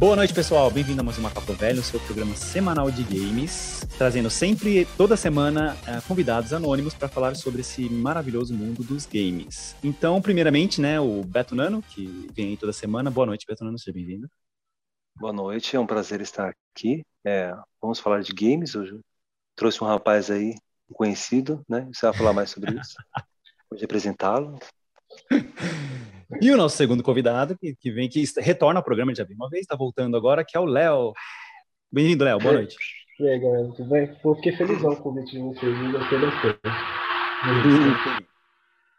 Boa noite, pessoal. Bem-vindo a mais uma Papo Velho, seu programa semanal de games, trazendo sempre, toda semana, eh, convidados anônimos para falar sobre esse maravilhoso mundo dos games. Então, primeiramente, né, o Beto Nano, que vem aí toda semana. Boa noite, Beto Nano, seja bem-vindo. Boa noite, é um prazer estar aqui. É, vamos falar de games. Eu trouxe um rapaz aí, conhecido, né? Você vai falar mais sobre isso. Vou apresentá-lo. E o nosso segundo convidado, que, que vem, que retorna ao programa, já vi uma vez, está voltando agora, que é o Léo. Bem-vindo, Léo, boa noite. E aí, galera, tudo bem? Eu fiquei felizão com o convite de vocês, eu gostei bastante.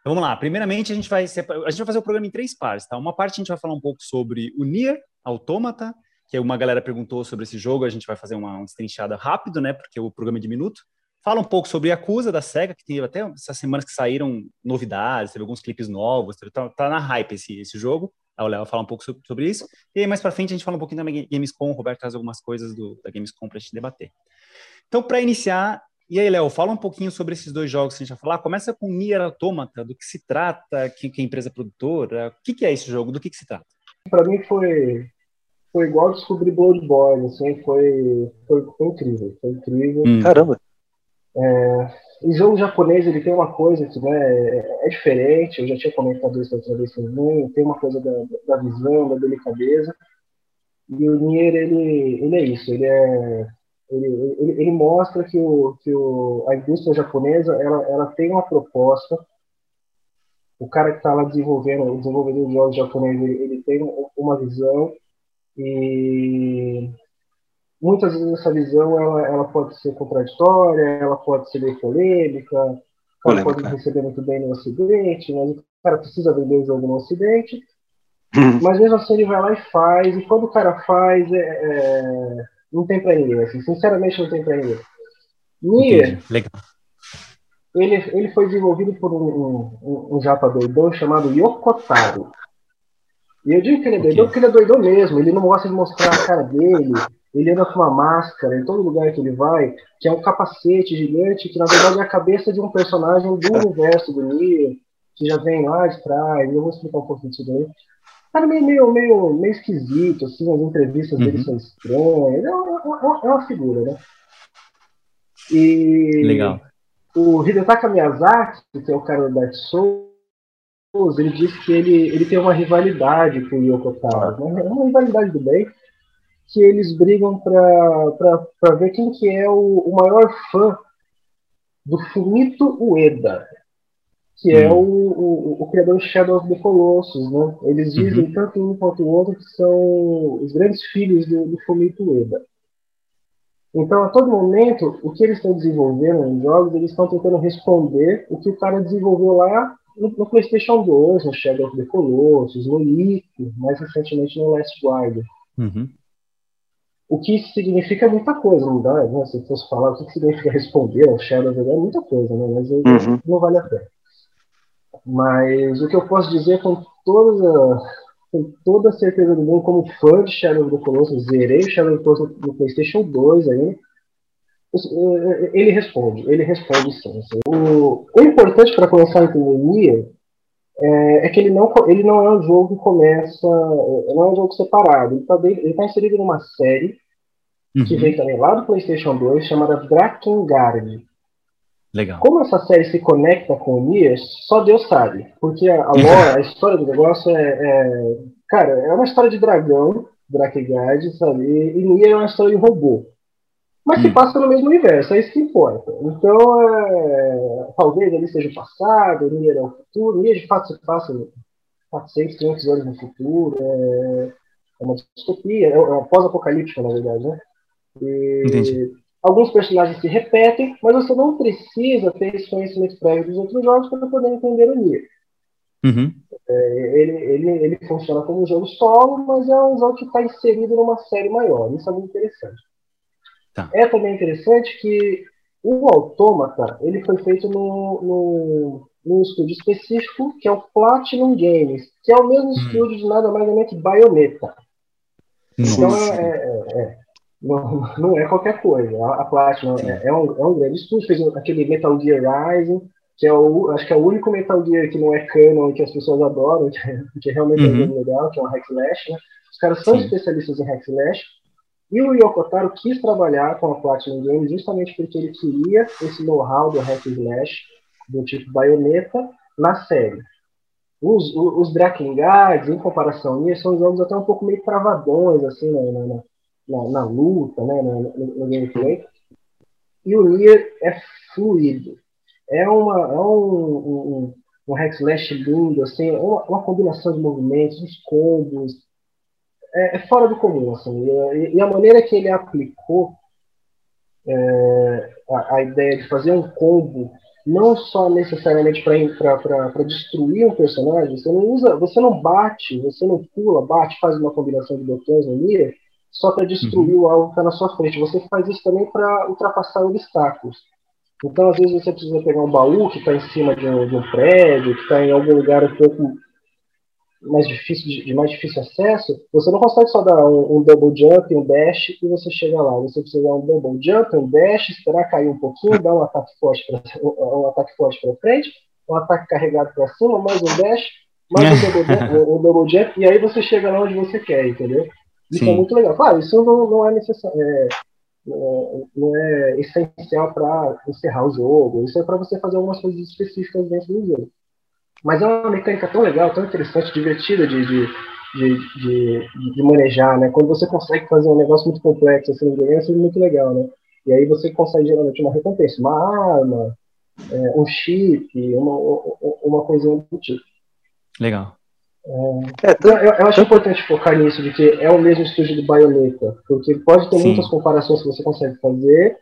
Então, vamos lá, primeiramente a gente, vai, a gente vai fazer o programa em três partes, tá? Uma parte a gente vai falar um pouco sobre o Nier Automata, que uma galera perguntou sobre esse jogo, a gente vai fazer uma, uma estrinchada rápido, né, porque o programa é de minuto. Fala um pouco sobre a Acusa da SEGA, que teve até essas semanas que saíram novidades, teve alguns clipes novos, tá, tá na hype esse, esse jogo. Aí o Léo fala um pouco sobre, sobre, isso. E aí mais para frente a gente fala um pouquinho também Gamescom, o Roberto traz algumas coisas do, da Gamescom para a gente debater. Então, para iniciar, e aí, Léo, fala um pouquinho sobre esses dois jogos que a gente vai falar. Começa com Nier Automata, do que se trata, quem que é a empresa produtora, o que, que é esse jogo, do que, que se trata? Para mim foi foi igual descobrir Bloodborne, assim, foi, foi, foi incrível, foi incrível. Hum. Caramba! É, o jogo japonês ele tem uma coisa que né, é, é diferente, eu já tinha comentado isso outra vez também, tem uma coisa da, da visão, da delicadeza, e o Nier ele, ele é isso, ele é ele, ele, ele mostra que, o, que o, a indústria japonesa ela, ela tem uma proposta. O cara que está lá desenvolvendo, o desenvolvedor de jogos japonês, ele, ele tem uma visão. E muitas vezes essa visão ela, ela pode ser contraditória, ela pode ser bem polêmica, o cara pode receber muito bem no Ocidente, mas o cara precisa vender o jogo no Ocidente. Hum. Mas mesmo assim ele vai lá e faz, e quando o cara faz, é, é, não tem pra ninguém, assim, sinceramente não tem pra ninguém. Nier, ele, ele foi desenvolvido por um, um, um japa doidão chamado Yokotaro. E eu digo que ele é doidão porque ele é doidão mesmo, ele não gosta de mostrar a cara dele, ele anda com uma máscara em todo lugar que ele vai, que é um capacete gigante, que na verdade é a cabeça de um personagem do universo do Nier, que já vem lá de trás, eu vou explicar um pouquinho disso daí. Cara, meio, meio, meio, meio esquisito, assim, as entrevistas uhum. dele são estranhas, é uma, é uma figura, né? E Legal. o Hidetaka Miyazaki, que é o cara da Dark Souls, ele disse que ele, ele tem uma rivalidade com o Yoko Taro, né? Uma rivalidade do bem, que eles brigam para ver quem que é o, o, maior fã do Fumito Ueda, que é hum. é o, o, o, criador de Shadow of the Colossus. Né? Eles dizem, uhum. tanto um quanto o outro, que são os grandes filhos do, do Fumito Ueda. Então, a todo momento, o que eles estão desenvolvendo em jogos, eles estão tentando responder o que o cara desenvolveu lá no, no PlayStation 2, no Shadow of the Colossus, no Ico, mais recentemente no Last Guardian. Uhum. O que significa muita coisa, não dá, né? Se fosse falar o que significa responder ao Shadow é muita coisa, né? Mas uhum. não vale a pena. Mas o que eu posso dizer com toda, com toda a certeza do mundo, como fã de Shadow of the Colossus, zerei o Shadow of the Colossus no PlayStation 2 aí. Ele responde, ele responde sim. Assim. O, o importante para começar a entender Nier é, é, que ele não, ele não é um jogo que começa. Não é um jogo separado. Ele está tá inserido numa série uhum. que vem também lá do PlayStation 2, chamada Drakengard. Legal. Como essa série se conecta com o Nier, só Deus sabe. Porque a, a lore, a história do negócio é, é, Cara, é uma história de dragão, Drakengard, sabe? E Nier é uma história de robô. Mas hum. se passa no mesmo universo, é isso que importa. Então, é, talvez ali seja o passado, Nier é o futuro, Nier de fato se passa 400, 500 anos no futuro, é, é uma distopia, é, é pós-apocalíptica, na verdade, né? E Entendi. Alguns personagens se repetem, mas você não precisa ter esse conhecimento prévio dos outros jogos para poder entender o Nier. Uhum. É, ele, ele, ele funciona como um jogo solo, mas é um jogo que está inserido numa série maior. Isso é muito interessante. Tá. É também interessante que o Autômata ele foi feito no, no, num estúdio específico, que é o Platinum Games, que é o mesmo hum. estúdio de nada mais menos que Bayonetta. Então é, é, é, não, não é qualquer coisa. A, a Platinum é, é, um, é um grande estúdio, fez aquele Metal Gear Rising, que é o, acho que é o único Metal Gear que não é canon e que as pessoas adoram, que, que realmente uhum. é jogo legal, que é um hack slash, né? Os caras são Sim. especialistas em hack slash. E o Yokotaro quis trabalhar com a Platinum Games justamente porque ele queria esse know-how do hack slash do tipo baioneta na série. Os, os, os Drakengard, em comparação a isso, são jogos até um pouco meio travadões, assim, na, na, na, na luta, né, no, no, gameplay. E o Nier é fluido. É, uma, é um, um, um hack slash lindo, assim, é uma, uma combinação de movimentos, os combos. É, é, fora do comum, assim. E, e, a maneira que ele aplicou é, a, a ideia de fazer um combo não só necessariamente para destruir um personagem, você não usa, você não bate, você não pula, bate, faz uma combinação de botões no Nier só para destruir uhum. o alvo que está na sua frente. Você faz isso também para ultrapassar obstáculos. Então, às vezes, você precisa pegar um baú que está em cima de um, de um prédio, que está em algum lugar um pouco mais difícil, de, de, mais difícil acesso, você não consegue só dar um, um, double jump, um dash e você chega lá. Você precisa dar um double jump, um dash, esperar cair um pouquinho, dar um ataque forte para um ataque forte para frente, um ataque carregado para cima, mais um dash, mais um double, jump, um double jump, e aí você chega lá onde você quer, entendeu? Isso é Sim. é muito legal. Claro, isso não, não é necessário. É, não é essencial para encerrar o jogo. Isso é para você fazer algumas coisas específicas dentro do jogo. Mas é uma mecânica tão legal, tão interessante, divertida de, de, de, de, de manejar, né? Quando você consegue fazer um negócio muito complexo assim é muito legal, né? E aí você consegue geralmente uma recompensa, uma arma, é, um chip, uma, uma coisinha do tipo. Legal. É, então, eu, eu, acho importante focar nisso, de que é o mesmo estúdio do Bayonetta, porque pode ter Sim. muitas comparações que você consegue fazer,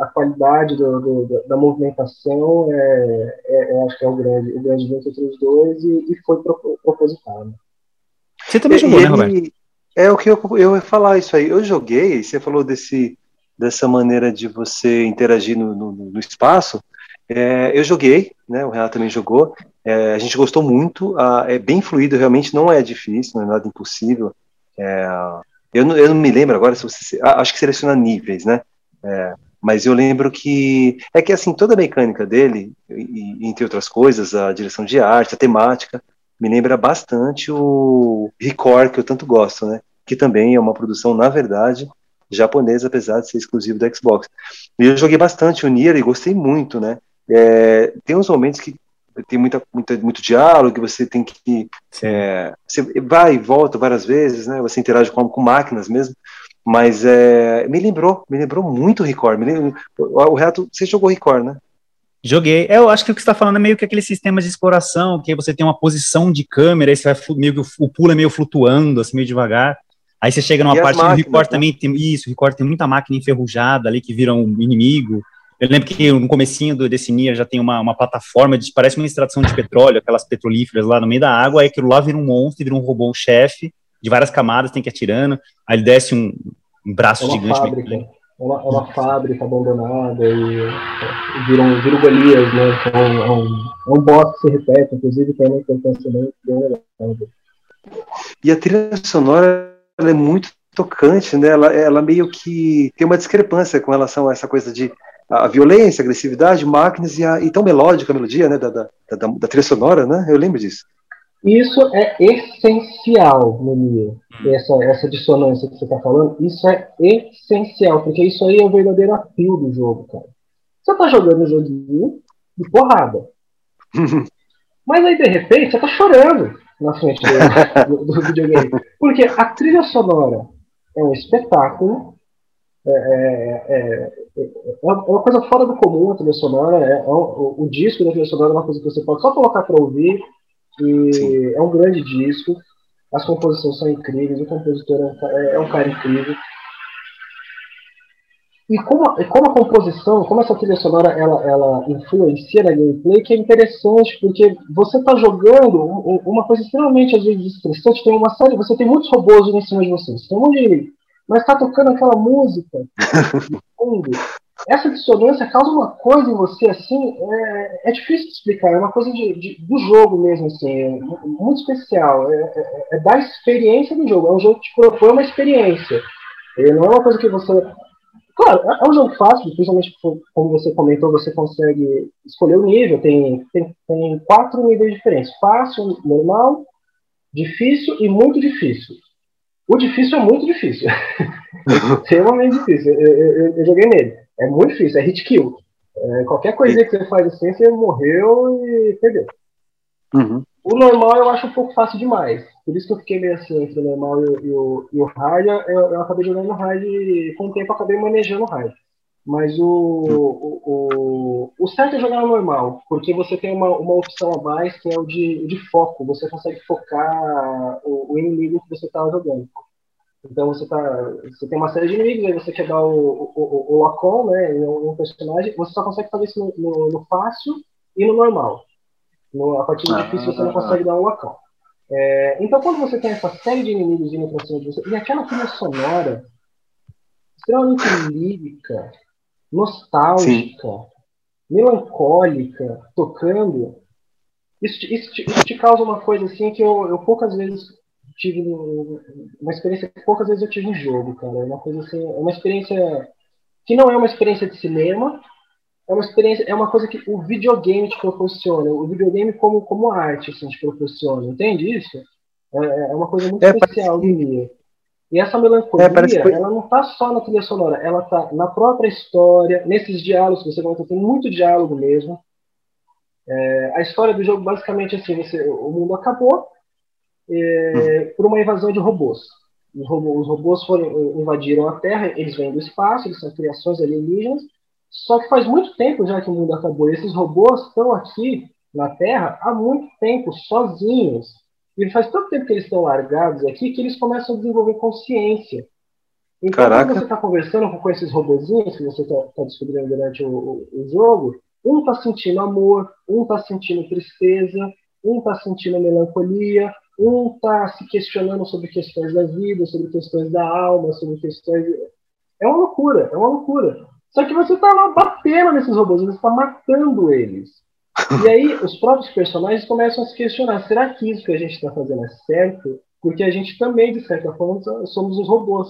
a qualidade do, do, da movimentação é, é, é, acho que é o grande, o grande evento entre os dois e, e foi propositado. Você também jogou, né, Roberto? É o que eu, eu ia falar isso aí. Eu joguei, você falou desse, dessa maneira de você interagir no, no, no espaço. É, eu joguei, né? O Renato também jogou. É, a gente gostou muito. A, é bem fluido, realmente não é difícil, não é nada impossível. É, eu, não, eu não me lembro agora se você. Acho que seleciona níveis, né? É, mas eu lembro que é que assim toda a mecânica dele, e, entre outras coisas, a direção de arte, a temática, me lembra bastante o Record que eu tanto gosto, né? Que também é uma produção, na verdade, japonesa, apesar de ser exclusivo da Xbox. E eu joguei bastante o Nier e gostei muito, né? É, tem uns momentos que tem muita, muita, muito diálogo, que você tem que. É, você vai e volta várias vezes, né? Você interage com, com máquinas mesmo. Mas é, me lembrou, me lembrou muito o Record. Lembrou, o Renato, você jogou Record, né? Joguei. É, eu acho que o que você está falando é meio que aquele sistema de exploração, que você tem uma posição de câmera, aí você vai meio que o pulo é meio flutuando, assim, meio devagar. Aí você chega numa e parte do Record né? também tem isso, o Record tem muita máquina enferrujada ali que vira um inimigo. Eu lembro que no comecinho do, desse Nier já tem uma, uma plataforma, de, parece uma extração de petróleo, aquelas petrolíferas lá no meio da água, aí aquilo lá vira um monstro, vira um robô chefe, de várias camadas, tem que ir atirando, aí ele desce um, um braço é gigante. Fábrica. É uma, é uma fábrica abandonada e, e vira, um, vira o Golias, né? Então, é, um, é um boss que se repete, inclusive tem importância bem, bem legal. E a trilha sonora é muito tocante, né? Ela, ela meio que tem uma discrepância com relação a essa coisa de a violência, a agressividade, máquinas e, a, e tão melódica a melodia, né? Da, da, da, da trilha sonora, né? Eu lembro disso. Isso é essencial. Hum. Essa, essa dissonância que você está falando, isso é essencial, porque isso aí é o verdadeiro apelo do jogo, cara. Você está jogando um joguinho de porrada. Mas aí, de repente, você está chorando na frente do, do, do, videogame. Porque a trilha sonora é um espetáculo, é, é, é, é uma coisa fora do comum a trilha sonora. É, é o, o, disco da trilha sonora é uma coisa que você pode só colocar para ouvir e Sim. é um grande disco. As composições são incríveis, o compositor é um, é, é um cara incrível. E como, a, como a composição, como essa trilha sonora ela, ela influencia na gameplay, que é interessante, porque você está jogando uma coisa extremamente às vezes estressante, tem uma série, você tem muitos robôs em cima de você, você tem um monte de mas está tocando aquela música fundo, essa dissonância causa uma coisa em você assim, é, é difícil de explicar, é uma coisa de, de, do jogo mesmo, assim, é muito especial, é, é, é, da experiência do jogo, é um jogo que te propõe uma experiência, não é uma coisa que você. Claro, é, é um jogo fácil, principalmente como você comentou, você consegue escolher o nível, tem, tem, tem quatro níveis diferentes: fácil, normal, difícil e muito difícil. O difícil é muito difícil. extremamente difícil. Eu, eu, eu, joguei nele. É muito difícil, é hit kill. É, qualquer coisinha que você faz assim, você morreu e perdeu. Uhum. O normal eu acho um pouco fácil demais. Por isso que eu fiquei meio assim entre o normal e, o, e o hard. Eu, eu, acabei jogando hard e com o tempo eu acabei manejando o hard. Mas o, o, o, o, certo é jogar no normal, porque você tem uma, uma opção a mais que é o de, de foco. Você consegue focar o, o inimigo que você está jogando. Então você tá, você tem uma série de inimigos, aí você quer dar o, o, o, o Lacon, né, em um personagem, você só consegue fazer isso no, no, no fácil e no normal. No, a partir do ah, difícil você não consegue dar um Lacon. É, então quando você tem essa série de inimigos indo pra cima de você, e aquela trilha sonora extremamente lírica, nostálgica, Sim. melancólica, tocando, isso, isso, isso, te causa uma coisa assim que eu, eu poucas vezes tive uma experiência que poucas vezes eu tive em jogo, cara. É uma coisa assim, é uma experiência que não é uma experiência de cinema, é uma experiência, é uma coisa que o videogame te proporciona, o videogame como como arte assim, te proporciona, entende isso? É, é uma coisa muito é, especial, parece... E essa melancolia, é, que... ela não está só na trilha sonora, ela está na própria história, nesses diálogos que você vai tem muito diálogo mesmo. É, a história do jogo basicamente assim, você, o mundo acabou, é, por uma invasão de robôs. Os, robôs. os robôs foram, invadiram a Terra, eles vêm do espaço, eles são criações alienígenas, só que faz muito tempo já que o mundo acabou. Esses robôs estão aqui na Terra há muito tempo, sozinhos. E faz tanto tempo que eles estão largados aqui que eles começam a desenvolver consciência. Então, Caraca. quando você está conversando com esses robozinhos que você está tá descobrindo durante o, o, o jogo, um está sentindo amor, um está sentindo tristeza, um está sentindo melancolia, um está se questionando sobre questões da vida, sobre questões da alma, sobre questões. É uma loucura, é uma loucura. Só que você está lá batendo nesses robôs, você está matando eles. E aí os próprios personagens começam a se questionar: será que isso que a gente está fazendo é certo? Porque a gente também, de certa forma, somos os robôs.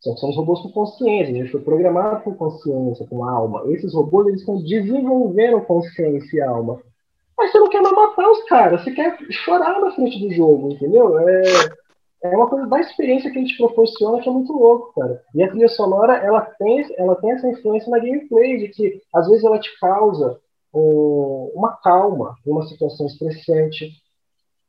Só que somos robôs com consciência, a gente foi programado com consciência, com alma. Esses robôs eles estão desenvolvendo consciência e alma. Mas você não quer mais matar os caras, você quer chorar na frente do jogo, entendeu? É, é uma coisa da experiência que a gente proporciona que é muito louco, cara. E a trilha sonora, ela tem, ela tem essa influência na gameplay, de que às vezes ela te causa um, uma calma uma situação estressante.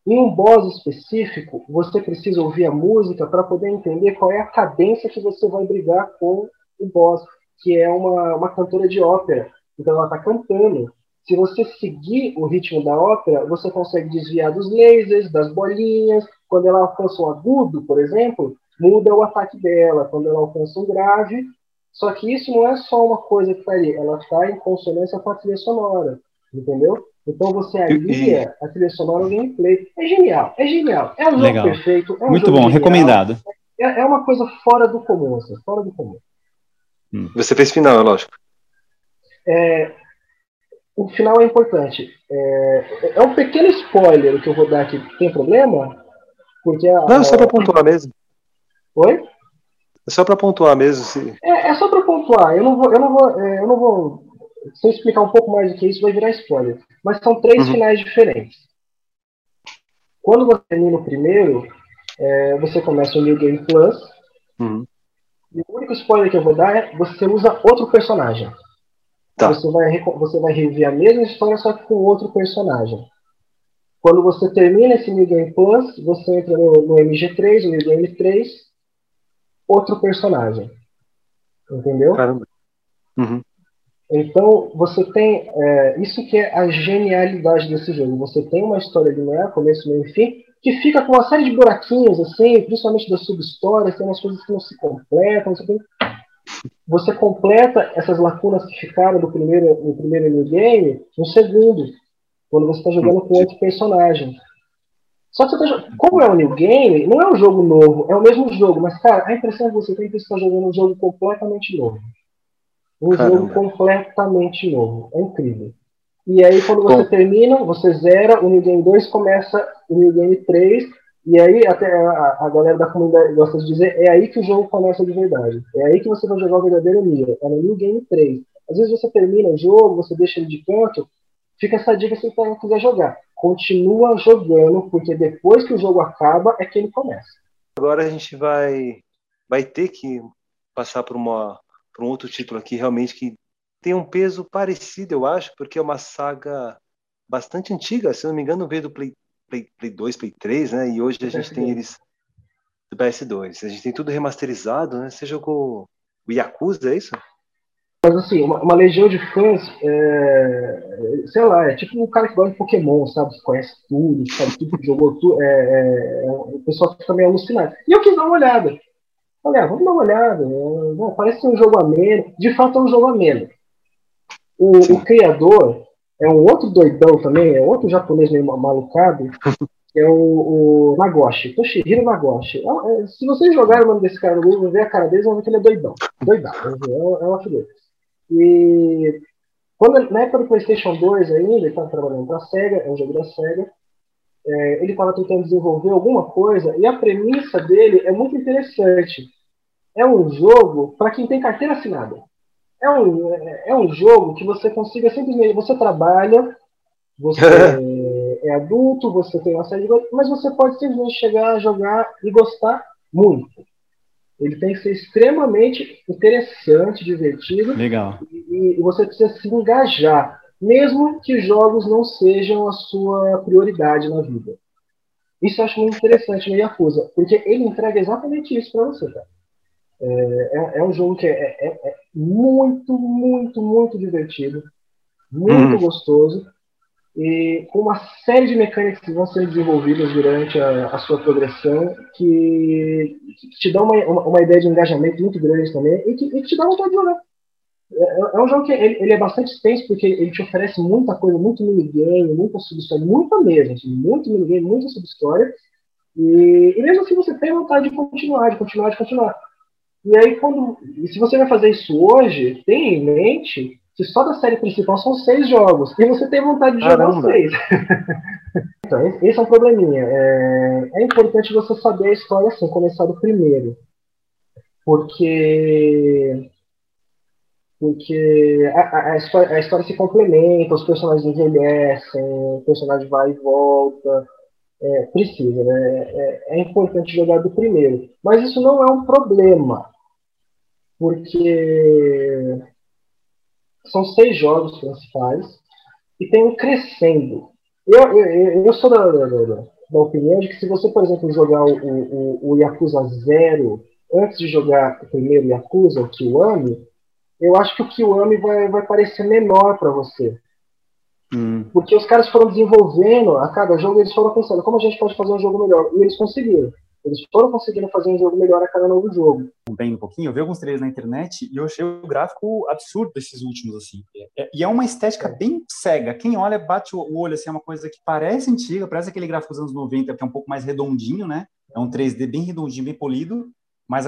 Em um boss específico, você precisa ouvir a música para poder entender qual é a cadência que você vai brigar com o boss, que é uma, uma cantora de ópera. Então ela está cantando se você seguir o ritmo da ópera, você consegue desviar dos lasers, das bolinhas. Quando ela alcança um agudo, por exemplo, muda o ataque dela. Quando ela alcança um grave. Só que isso não é só uma coisa que está ali, ela está em consonância com a trilha sonora. Entendeu? Então você alia a trilha sonora ao gameplay. É genial, é genial. É um jogo Legal. perfeito. É um Muito bom, genial. recomendado. É, é, uma coisa fora do comum, assim, fora do comum. Hum. Você fez final, é lógico. É, o final é importante. É, é um pequeno spoiler o que eu vou dar aqui. Tem problema? Porque a, Não, é só para pontuar mesmo. Oi? É só para pontuar mesmo. Se... É, é só para pontuar. Eu não vou, eu não vou, é, eu não vou. Se eu explicar um pouco mais do que isso, vai virar spoiler. Mas são três uhum. finais diferentes. Quando você termina o primeiro, é, você começa o New Game Plus. Uhum. E o único spoiler que eu vou dar é você usa outro personagem. Tá. Você, vai, você vai rever a mesma história, só que com outro personagem. Quando você termina esse New Game Plus, você entra no, no MG3, no New Game 3, outro personagem. Entendeu? Caramba. Uhum. Então, você tem. É, isso que é a genialidade desse jogo. Você tem uma história linear, começo, meio e fim, que fica com uma série de buraquinhos, assim, principalmente das subhistórias, tem umas coisas que não se completam. Você tem você completa essas lacunas que ficaram do primeiro, no primeiro new game no segundo, quando você está jogando com outro personagem. Só que você tá, como é um new game, não é um jogo novo, é o mesmo jogo, mas cara, a impressão que você tem é que você está jogando um jogo completamente novo. Um Caramba. jogo completamente novo. É incrível. E aí, quando você Bom. termina, você zera, o New Game 2 começa o New Game 3, e aí, até a, a, galera da comunidade gosta de dizer, é aí que o jogo começa de verdade. É aí que você vai jogar o verdadeiro Nier. É no New Game 3. Às vezes você termina o jogo, você deixa ele de canto, fica essa dica se você quiser jogar. Continua jogando, porque depois que o jogo acaba, é que ele começa. agora a gente vai, vai ter que passar por, uma, por um outro título aqui, realmente, que tem um peso parecido, eu acho, porque é uma saga bastante antiga, se não me engano, veio do Play, Play, Play 2, Play 3, né? E hoje a gente tem eles do PS2. A gente tem tudo remasterizado, né? Você jogou o Yakuza, é isso? Mas assim, uma, uma legião de fãs, é, sei lá, é tipo um cara que gosta de Pokémon, sabe? Que conhece tudo, sabe tudo, jogou tudo. É, é, é, o pessoal fica meio alucinado. E eu quis dar uma olhada. Falei, ah, vamos dar uma olhada. Bom, parece um jogo ameno. De fato é um jogo ameno. O, o, criador é um outro doidão também, é outro japonês meio malucado, que é o, o Nagoshi, Toshihiro Nagoshi. É, é, se vocês jogarem o nome desse cara no Google, ver a cara dele, vão ver que ele é doidão. Doidão, é, é uma figura. E quando, na época do PlayStation 2 ainda, ele estava trabalhando para a SEGA, é um jogo da SEGA, é, ele estava tentando desenvolver alguma coisa, e a premissa dele é muito interessante. É um jogo para quem tem carteira assinada. É um, é um jogo que você consiga simplesmente. Você trabalha, você é adulto, você tem uma série de coisas, mas você pode simplesmente chegar, jogar e gostar muito. Ele tem que ser extremamente interessante, divertido. Legal. E, e, você precisa se engajar, mesmo que jogos não sejam a sua prioridade na vida. Isso eu acho muito interessante no Yakuza, porque ele entrega exatamente isso para você, cara. É, é, é, um jogo que é, é, é, muito, muito, muito divertido, muito hum. gostoso e com uma série de mecânicas que vão ser desenvolvidas durante a, a sua progressão que, que te dá uma, uma, uma, ideia de engajamento muito grande também e que, e que te dá vontade de jogar. É, é, é um jogo que ele, ele, é bastante extenso porque ele te oferece muita coisa, muito minigame, muita subhistória, muita mesmo, assim, muito minigame, muita subhistória. E, e mesmo assim você tem vontade de continuar, de continuar, de continuar. E aí, quando. E se você vai fazer isso hoje, tenha em mente que só da série principal são seis jogos. E você tem vontade de jogar os seis. então, esse é um probleminha. É, é importante você saber a história assim, começar do primeiro. Porque. Porque a, a, a, história, a história se complementa, os personagens envelhecem, o personagem vai e volta. É, precisa, né? É, é, importante jogar do primeiro. Mas isso não é um problema, porque são seis jogos principais e tem um crescendo. Eu, eu, eu sou da, da, da, da, opinião de que se você, por exemplo, jogar o, o, o Yakuza Zero antes de jogar o primeiro Yakuza, o Kiwami, eu acho que o Kiwami vai, vai parecer menor para você. Hum. Porque os caras foram desenvolvendo a cada jogo, eles foram pensando como a gente pode fazer um jogo melhor. E eles conseguiram. Eles foram conseguindo fazer um jogo melhor a cada novo jogo. Bem um pouquinho, eu vi alguns trailers na internet e eu achei o gráfico absurdo desses últimos, assim. É, e é uma estética é. bem cega. Quem olha, bate o olho, assim, é uma coisa que parece antiga, parece aquele gráfico dos anos 90, que é um pouco mais redondinho, né? É um 3D bem redondinho, bem polido, mas,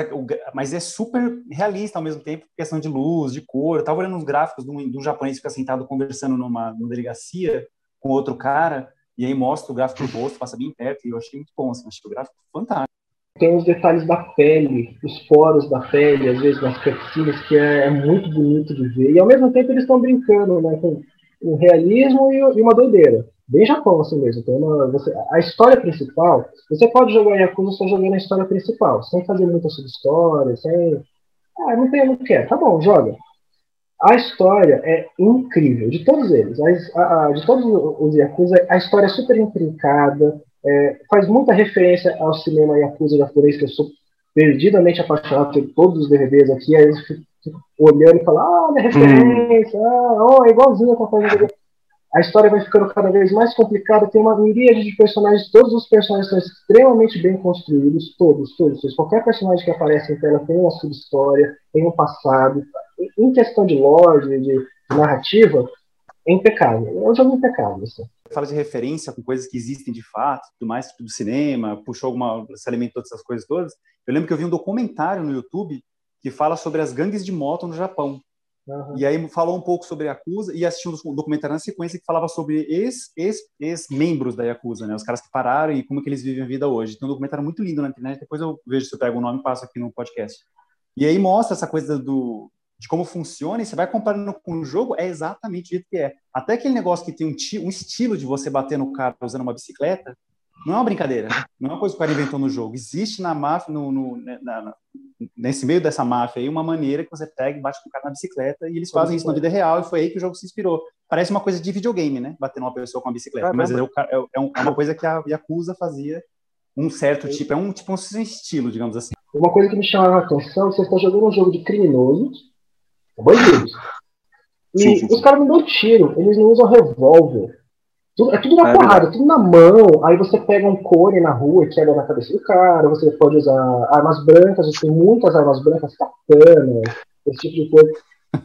mas é super realista ao mesmo tempo, questão de luz, de cor. Eu tava olhando uns gráficos de um, de um japonês que fica sentado conversando numa, numa delegacia com outro cara, e aí mostra o gráfico do rosto, passa bem perto, e eu achei muito bom, assim, achei o gráfico fantástico. Tem os detalhes da pele, os poros da pele, às vezes nas cutscenes, que é, é, muito bonito de ver. E ao mesmo tempo eles estão brincando né, com o realismo e, e, uma doideira. Bem Japão, assim mesmo. Tem uma, você, a história principal, você pode jogar Yakuza só jogando a história principal, sem fazer muita subhistória, sem. Ah, não tem, não quer. Tá bom, joga. A história é incrível, de todos eles. A, a, de todos os Yakuza, a história é super intrincada, é, faz muita referência ao cinema Yakuza japonês, que eu sou perdidamente apaixonado por todos os DVDs aqui. Aí eu fico olhando e falo, ah, olha a referência, hum. ah, oh, é igualzinho a coisa a história vai ficando cada vez mais complicada, tem uma miríade de personagens, todos os personagens são extremamente bem construídos, todos, todos. Qualquer personagem que aparece em tela tem uma subhistória, tem um passado. Em questão de lore, de, narrativa, é impecável. É um jogo impecável. Assim. Fala de referência com coisas que existem de fato, tudo mais, do cinema, puxou alguma, se alimentou dessas coisas todas. Eu lembro que eu vi um documentário no YouTube que fala sobre as gangues de moto no Japão. Uhum. E aí falou um pouco sobre a Yakuza e assisti um documentário na sequência que falava sobre ex-membros ex, ex da Yakuza, né? Os caras que pararam e como que eles vivem a vida hoje. Tem um documentário muito lindo na internet, depois eu vejo se eu pego o nome e passo aqui no podcast. E aí mostra essa coisa do, de como funciona e você vai comparando com o jogo, é exatamente o jeito que é. Até aquele negócio que tem um, um estilo de você bater no cara usando uma bicicleta, Não é uma brincadeira. Não é uma coisa que o cara inventou no jogo. Existe na máfia, no, no né, na, na, nesse meio dessa máfia aí, uma maneira que você pega e bate com o cara na bicicleta e eles fazem isso na vida real e foi aí que o jogo se inspirou. Parece uma coisa de videogame, né? Bater numa pessoa com a bicicleta. Ah, mas é, é, é, é, uma coisa que a Yakuza fazia um certo tipo, é um tipo um estilo, digamos assim. Uma coisa que me chamava a atenção é você está jogando um jogo de criminosos, bandidos. E sim, sim, sim. os caras não dão tiro, eles não usam revólver. Tudo, é tudo na é porrada, tudo na mão. Aí você pega um cone na rua e quebra na cabeça do cara. Você pode usar armas brancas, você tem muitas armas brancas, katana, esse tipo de coisa.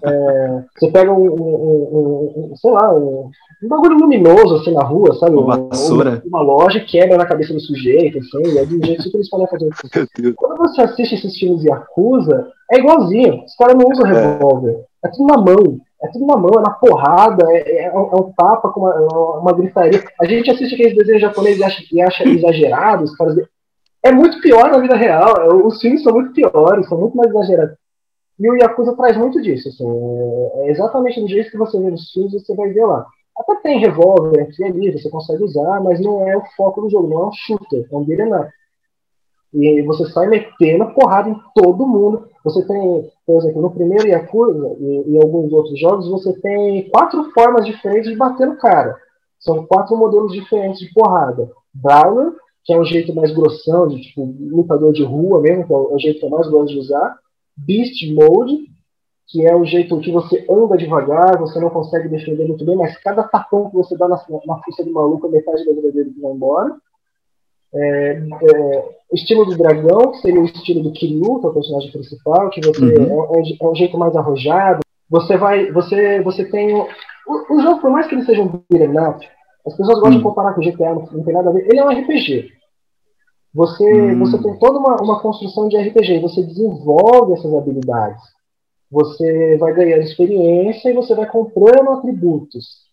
É, você pega um, um, um, sei lá, um, um, bagulho luminoso assim na rua, sabe? Uma, uma, uma loja quebra na cabeça do sujeito, assim, e é de um jeito super espalhafatoso. Quando você assiste esses filmes de Yakuza, é igualzinho. Os caras não usam é. revólver. É tudo na mão. É tudo na mão, é na porrada, é, é, é um tapa com uma, uma, gritaria. A gente assiste aqueles desenhos japoneses e acha, e acha. É muito pior na vida real. É, os filmes são muito piores, são muito mais exagerados. E o Yakuza traz muito disso. Assim, é exatamente do jeito que você vê nos filmes, você vai ver lá. Até tem revólver aqui ali, você consegue usar, mas não é o foco do jogo, não é um shooter, é um beat'em. E você sai metendo porrada em todo mundo. Você tem, por exemplo, no primeiro Yakuza e, e alguns outros jogos, você tem quatro formas diferentes de bater no cara. São quatro modelos diferentes de porrada. Brawler, que é um jeito mais grossão, de tipo, lutador de rua mesmo, que é o jeito que eu mais gosto de usar. Beast Mode, que é o jeito que você anda devagar, você não consegue defender muito bem, mas cada tapão que você dá na, na força do maluco, metade da vida dele vai embora. É, é, estilo do dragão, que seria o estilo do Kiryu, que é o personagem principal, que você uhum. é, é, é, um jeito mais arrojado. Você vai, você, você tem o, o, o jogo, por mais que ele seja um beat'em up, as pessoas gostam uhum. de comparar com o GTA, não, não, tem nada a ver. Ele é um RPG. Você, uhum. você tem toda uma, uma construção de RPG, você desenvolve essas habilidades. Você vai ganhando experiência e você vai comprando atributos.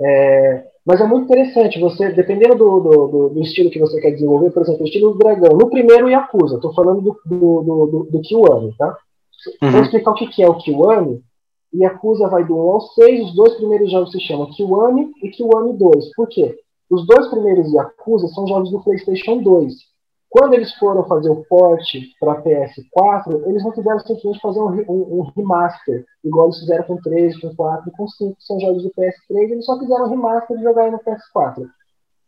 É, mas é muito interessante, você, dependendo do, do, do, estilo que você quer desenvolver, por exemplo, o estilo do dragão. No primeiro Yakuza, estou falando do, do, do, do Kiwami, tá? Uhum. Vou explicar o que, que é o Kiwami. Yakuza vai do 1 ao 6, os dois primeiros jogos se chamam Kiwami e Kiwami 2. Por quê? Os dois primeiros Yakuza são jogos do PlayStation 2. Quando eles foram fazer o port para PS4, eles não fizeram simplesmente fazer um, um, um, remaster, igual eles fizeram com 3, com 4 e com 5, que são jogos do PS3, eles só fizeram um remaster e jogaram no PS4.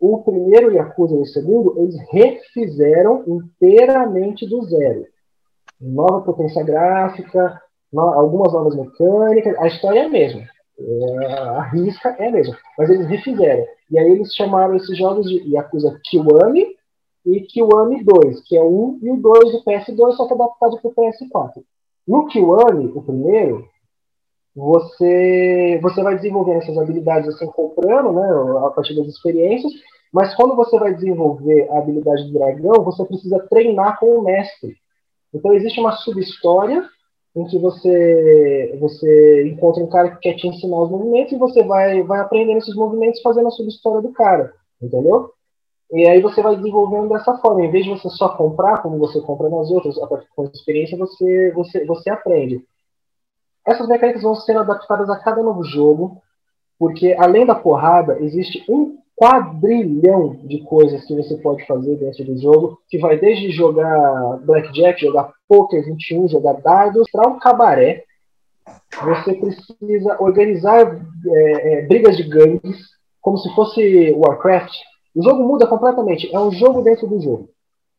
O primeiro Yakuza e o segundo, eles refizeram inteiramente do zero. Nova potência gráfica, no, algumas novas mecânicas, a história é a mesma. É, a risca é a mesma, mas eles refizeram. E aí eles chamaram esses jogos de Yakuza Kiwami e Kiwami 2, que é 1 e o 2 do PS2, só que adaptado para o PS4. No Kiwami, o primeiro, você, você vai desenvolvendo essas habilidades assim, comprando, né, a partir das experiências, mas quando você vai desenvolver a habilidade do dragão, você precisa treinar com o mestre. Então existe uma subhistória em que você você encontra um cara que quer te ensinar os movimentos e você vai vai aprendendo esses movimentos fazendo a subhistória do cara, entendeu? E aí você vai desenvolvendo dessa forma. Em vez de você só comprar, como você compra nas outras, da experiência, você, você, você aprende. Essas mecânicas vão sendo adaptadas a cada novo jogo, porque além da porrada, existe um quadrilhão de coisas que você pode fazer dentro do jogo, que vai desde jogar blackjack, jogar poker 21, jogar dados, para um cabaré. Você precisa organizar é, é, brigas de gangues, como se fosse Warcraft, o jogo muda completamente. É um jogo dentro do jogo.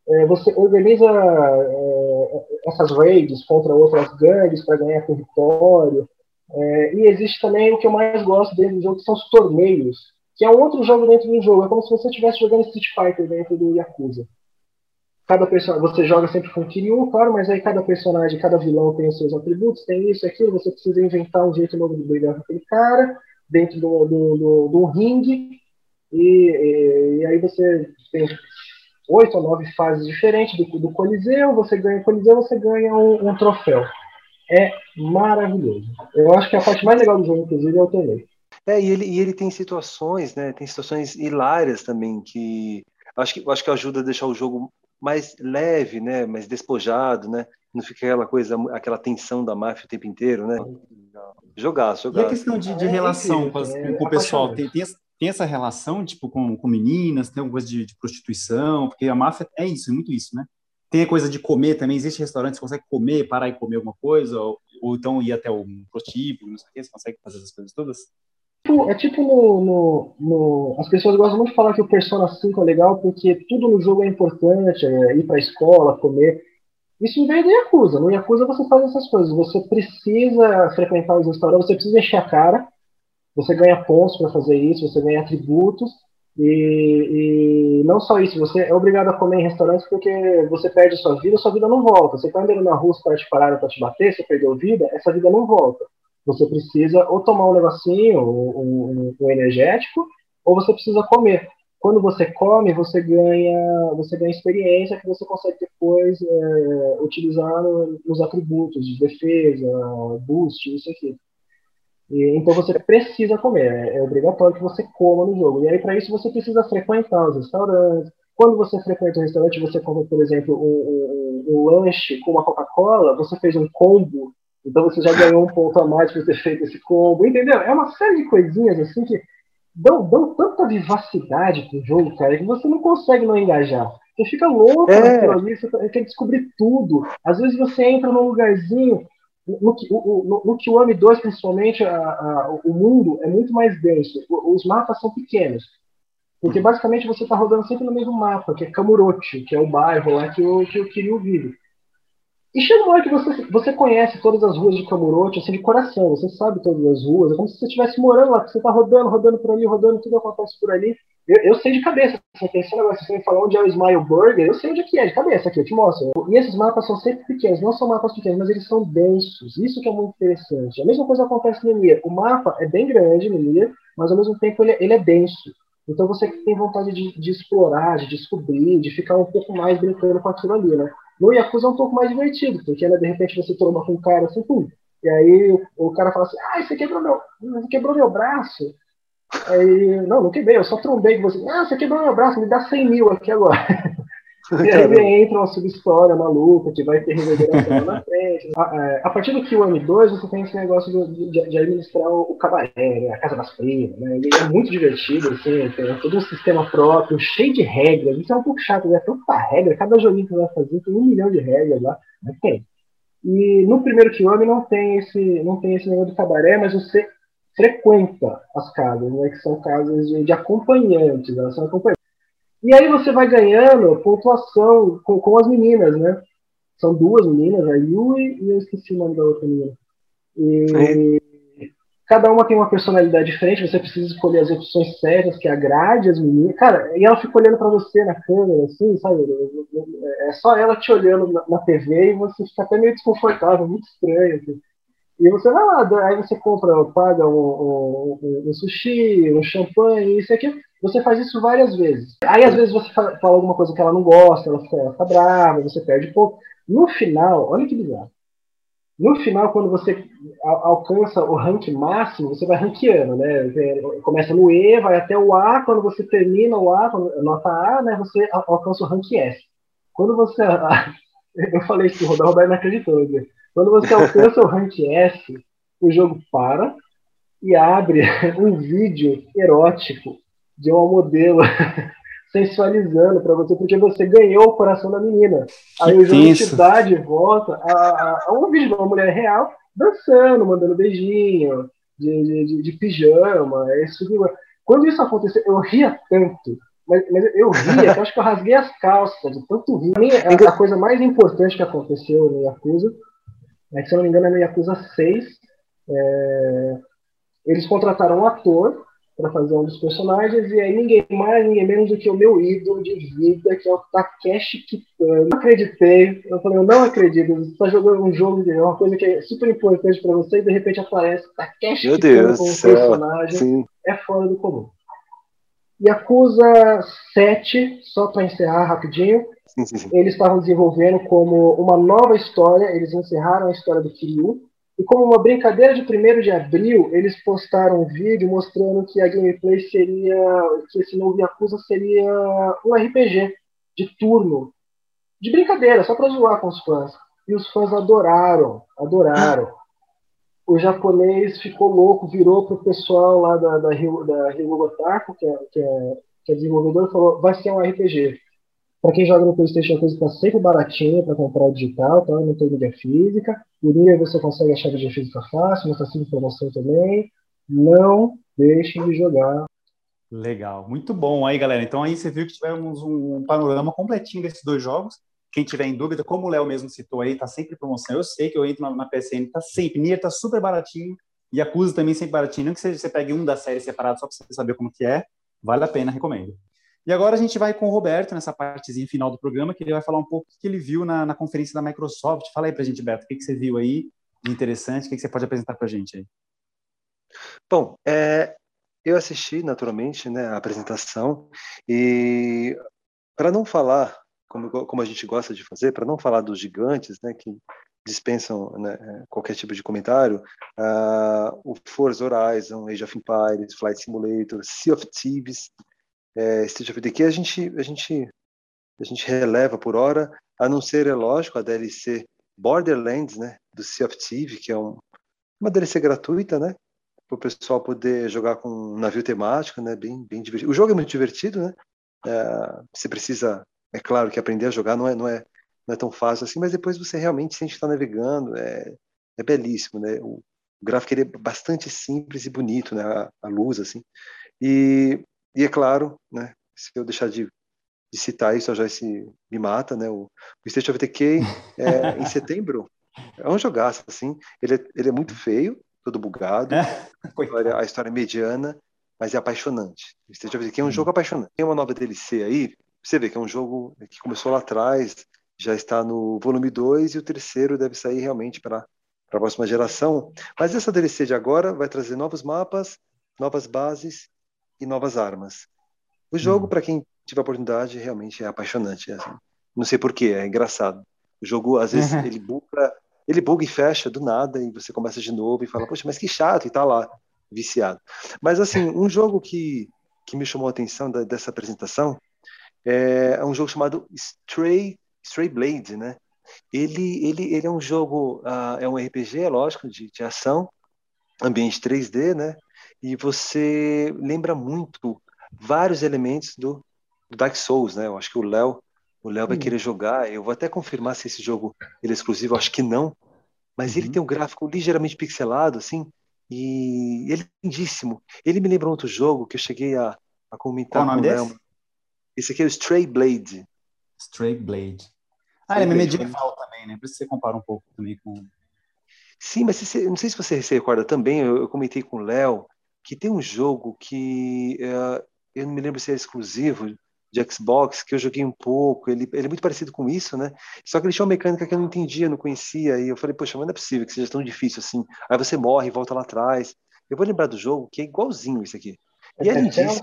É, você organiza é, essas raids contra outras gangues para ganhar território. É, e existe também o que eu mais gosto dentro do jogo, que são os torneios, que é um outro jogo dentro do jogo. É como se você estivesse jogando Street Fighter dentro do Yakuza. Cada personagem, você joga sempre com Kiryu, claro, mas aí cada personagem, cada vilão tem os seus atributos, tem isso, aquilo, você precisa inventar um jeito novo de brigar com aquele cara, dentro do, do, do, do ringue, e, e, e aí você tem oito ou nove fases diferentes do, do Coliseu, você ganha o Coliseu, você ganha um, um, troféu. É maravilhoso. Eu acho que a parte mais legal do jogo, inclusive, é o torneio. É, e ele, e ele tem situações, né? Tem situações hilárias também que acho que acho que ajuda a deixar o jogo mais leve, né? Mais despojado, né? Não fica aquela coisa, aquela tensão da máfia o tempo inteiro, né? Jogar, jogar. E a questão de, de relação com, as, com o pessoal? Tem, tem, tem essa relação, tipo, com, com meninas, tem alguma coisa de, de, prostituição, porque a máfia é isso, é muito isso, né? Tem a coisa de comer também, existe restaurante, você consegue comer, parar e comer alguma coisa, ou, ou então ir até o prostíbulo, não sei o que, você consegue fazer essas coisas todas? Tipo, é tipo no, no, no, As pessoas gostam muito de falar que o Persona 5 é legal porque tudo no jogo é importante, é ir pra escola, comer. Isso vem do Yakuza. No Yakuza você faz essas coisas. Você precisa frequentar os restaurantes, você precisa encher a cara, você ganha pontos para fazer isso, você ganha atributos. E, e, não só isso, você é obrigado a comer em restaurantes porque você perde sua vida, sua vida não volta. Você está andando na rua, para te parar para te bater, você perdeu vida, essa vida não volta. Você precisa ou tomar um negocinho, um, um, um energético, ou você precisa comer. Quando você come, você ganha, você ganha experiência que você consegue depois é, utilizar nos atributos de defesa, boost, isso aqui. E, então você precisa comer, é, é obrigatório que você coma no jogo. E aí para isso você precisa frequentar os restaurantes. Quando você frequenta um restaurante, você come, por exemplo, um, um, um lanche com uma Coca-Cola, você fez um combo então você já ganhou um ponto a mais por ter feito esse combo, entendeu? É uma série de coisinhas assim que dão, dão tanta vivacidade pro jogo, cara, que você não consegue não engajar. Você fica louco é. ali, você quer descobrir tudo. Às vezes você entra num lugarzinho, no, no, no Kiwami 2, principalmente, a, a, o mundo é muito mais denso. Os mapas são pequenos. Porque basicamente você está rodando sempre no mesmo mapa, que é Kamurochi, que é o bairro lá que o, que o Kiryu vive. E chega uma hora que você, você conhece todas as ruas de Kamurocho, assim, de coração, você sabe todas as ruas, é como se você estivesse morando lá, você está rodando, rodando por ali, rodando, tudo acontece por ali. Eu, eu sei de cabeça, você tem esse negócio, você me falar onde é o Smile Burger, eu sei onde é que é, de cabeça aqui, eu te mostro. E esses mapas são sempre pequenos, não são mapas pequenos, mas eles são densos, isso que é muito interessante. A mesma coisa acontece no Nier, o mapa é bem grande no Nier, mas ao mesmo tempo ele, ele é denso. Então você tem vontade de, de explorar, de descobrir, de ficar um pouco mais brincando com aquilo ali, né? No Yakuza é um pouco mais divertido, porque né, de repente você toma com um cara assim, pum, e aí o, o, cara fala assim, ah, você quebrou meu, você quebrou meu braço. Aí, não, não quebrei, eu só trombei com você. Ah, você quebrou meu braço, me dá 100 mil aqui agora. E aí entra uma subhistória maluca que vai ter reverberação na frente. A, é, a, partir do QM2, você tem esse negócio de, de, de administrar o, o cabaré, né? a casa das primas. Né? Ele é muito divertido, assim, tem todo um sistema próprio, cheio de regras. Isso é um pouco chato, né? Tanta regra, cada joguinho que você vai fazer tem um milhão de regras lá, mas tem. E no primeiro QM não tem esse, não tem esse negócio do cabaré, mas você frequenta as casas, né? Que são casas de, de acompanhantes, elas são acompanhantes. E aí você vai ganhando pontuação com, com as meninas, né? São duas meninas, a Yui e eu esqueci o nome da outra menina. E é. cada uma tem uma personalidade diferente, você precisa escolher as opções certas que agrade as meninas. Cara, e ela fica olhando para você na câmera, assim, sabe? É só ela te olhando na, na TV e você fica até meio desconfortável, muito estranho. Assim. E você vai lá, aí você compra, paga um, um sushi, um champanhe, isso aqui. Você faz isso várias vezes. Aí, às vezes, você fala, alguma coisa que ela não gosta, ela fica, ela fica brava, você perde pouco. No final, olha que bizarro. No final, quando você alcança o rank máximo, você vai ranqueando, né? Começa no E, vai até o A, quando você termina o A, nota A, né? Você alcança o rank S. Quando você. Eu falei isso, o Roberto não acreditou. Né? Quando você alcança o rank S, o jogo para e abre um vídeo erótico de uma modelo sensualizando para você, porque você ganhou o coração da menina. Aí o jogo te dá de volta a, a, a, um vídeo de uma mulher real dançando, mandando beijinho, de, de, de pijama. Isso, quando isso aconteceu, eu ria tanto. Mas, mas eu ria, eu acho que eu rasguei as calças de tanto rir. a, a, coisa mais importante que aconteceu no Yakuza que, se eu não me engano, é no Yakuza 6. É, eles contrataram um ator para fazer um dos personagens, e aí ninguém mais, ninguém menos do que o meu ídolo de vida, que é o Takeshi Kitano. Não acreditei, eu falei, eu não acredito, você está jogando um jogo de uma coisa que é super importante para você, e de repente aparece Takeshi meu Kitano Deus como céu. personagem, Sim. é fora do comum. Yakuza 7, só para encerrar rapidinho, eles estavam desenvolvendo como uma nova história, eles encerraram a história do Kiryu, e como uma brincadeira de 1 de abril, eles postaram um vídeo mostrando que a gameplay seria. que esse novo Yakuza seria um RPG de turno. De brincadeira, só pra zoar com os fãs. E os fãs adoraram, adoraram. o japonês ficou louco, virou pro pessoal lá da, da, Rio, da Rio Gotaku, que é, que, é, que é desenvolvedor, falou, vai ser um RPG. Para quem joga no PlayStation, a coisa está sempre baratinha para comprar digital, tá? não tem mídia física. O Nier você consegue achar mídia física fácil, mas está sempre promoção também. Não deixem de jogar. Legal, muito bom aí, galera. Então aí você viu que tivemos um panorama completinho desses dois jogos. Quem tiver em dúvida, como o Léo mesmo citou aí, tá sempre em promoção. Eu sei que eu entro na, na PSN, tá sempre. Nier tá super baratinho. E Acusa também sempre baratinho. Não que você, você pegue um da série separado só para você saber como que é. Vale a pena, recomendo. E agora a gente vai com o Roberto nessa partezinha final do programa, que ele vai falar um pouco o que ele viu na, na conferência da Microsoft. Fala aí pra gente, Beto, o que, que você viu aí de interessante, o que, que você pode apresentar pra gente aí? Bom, é, eu assisti naturalmente né, a apresentação e para não falar como, como a gente gosta de fazer, para não falar dos gigantes, né, que dispensam né, qualquer tipo de comentário, uh, o Forza Horizon, Age of Empires, Flight Simulator, Sea of Thieves, é, State Decay, a gente, a gente, a gente releva por hora, a não ser, é lógico, a DLC Borderlands, né, do Sea of Thieves, que é um, uma DLC gratuita, né, para o pessoal poder jogar com um navio temático, né, bem, bem divertido. O jogo é muito divertido, né, é, você precisa é claro que aprender a jogar não é, não é, não é tão fácil assim, mas depois você realmente sente estar navegando, é, é belíssimo, né? O, o gráfico é bastante simples e bonito, né? A, a, luz, assim. E, e é claro, né? Se eu deixar de, de citar isso, já se me mata, né? O, o State of Decay, é, em setembro, é um jogaço, assim. Ele é, ele é muito feio, todo bugado, a história, a história é mediana, mas é apaixonante. O State of Decay é um hum. jogo apaixonante. Tem uma nova DLC aí, você vê que é um jogo que começou lá atrás, já está no volume 2 e o terceiro deve sair realmente para a próxima geração. Mas essa DLC de agora vai trazer novos mapas, novas bases e novas armas. O jogo, hum. para quem tiver oportunidade, realmente é apaixonante. É assim. Não sei porquê, é engraçado. O jogo, às vezes, uhum. ele buga, ele buga e fecha do nada e você começa de novo e fala, poxa, mas que chato, e tá lá, viciado. Mas, assim, um jogo que, que me chamou a atenção da, dessa apresentação é, é um jogo chamado Stray, Stray Blade, né? Ele, ele, ele é um jogo, uh, é um RPG, é lógico, de, de ação, ambiente 3D, né? E você lembra muito vários elementos do, do Dark Souls, né? Eu acho que o Léo o Léo vai hum. querer jogar. Eu vou até confirmar se esse jogo ele é exclusivo, acho que não. Mas uhum. ele tem um gráfico ligeiramente pixelado, assim, e ele é lindíssimo. Ele me lembra outro jogo que eu cheguei a, a comentar Qual com o Léo. Esse aqui é o Stray Blade. Stray Blade. Ah, ele é medieval também, né? Por isso você compara um pouco também com. Sim, mas você, não sei se você se recorda também, eu, eu comentei com o Léo que tem um jogo que uh, eu não me lembro se é exclusivo de Xbox, que eu joguei um pouco, ele, ele é muito parecido com isso, né? Só que ele tinha uma mecânica que eu não entendia, não conhecia, e eu falei, poxa, mas não é possível que seja tão difícil assim. Aí você morre e volta lá atrás. Eu vou lembrar do jogo, que é igualzinho isso aqui. E é lindíssimo.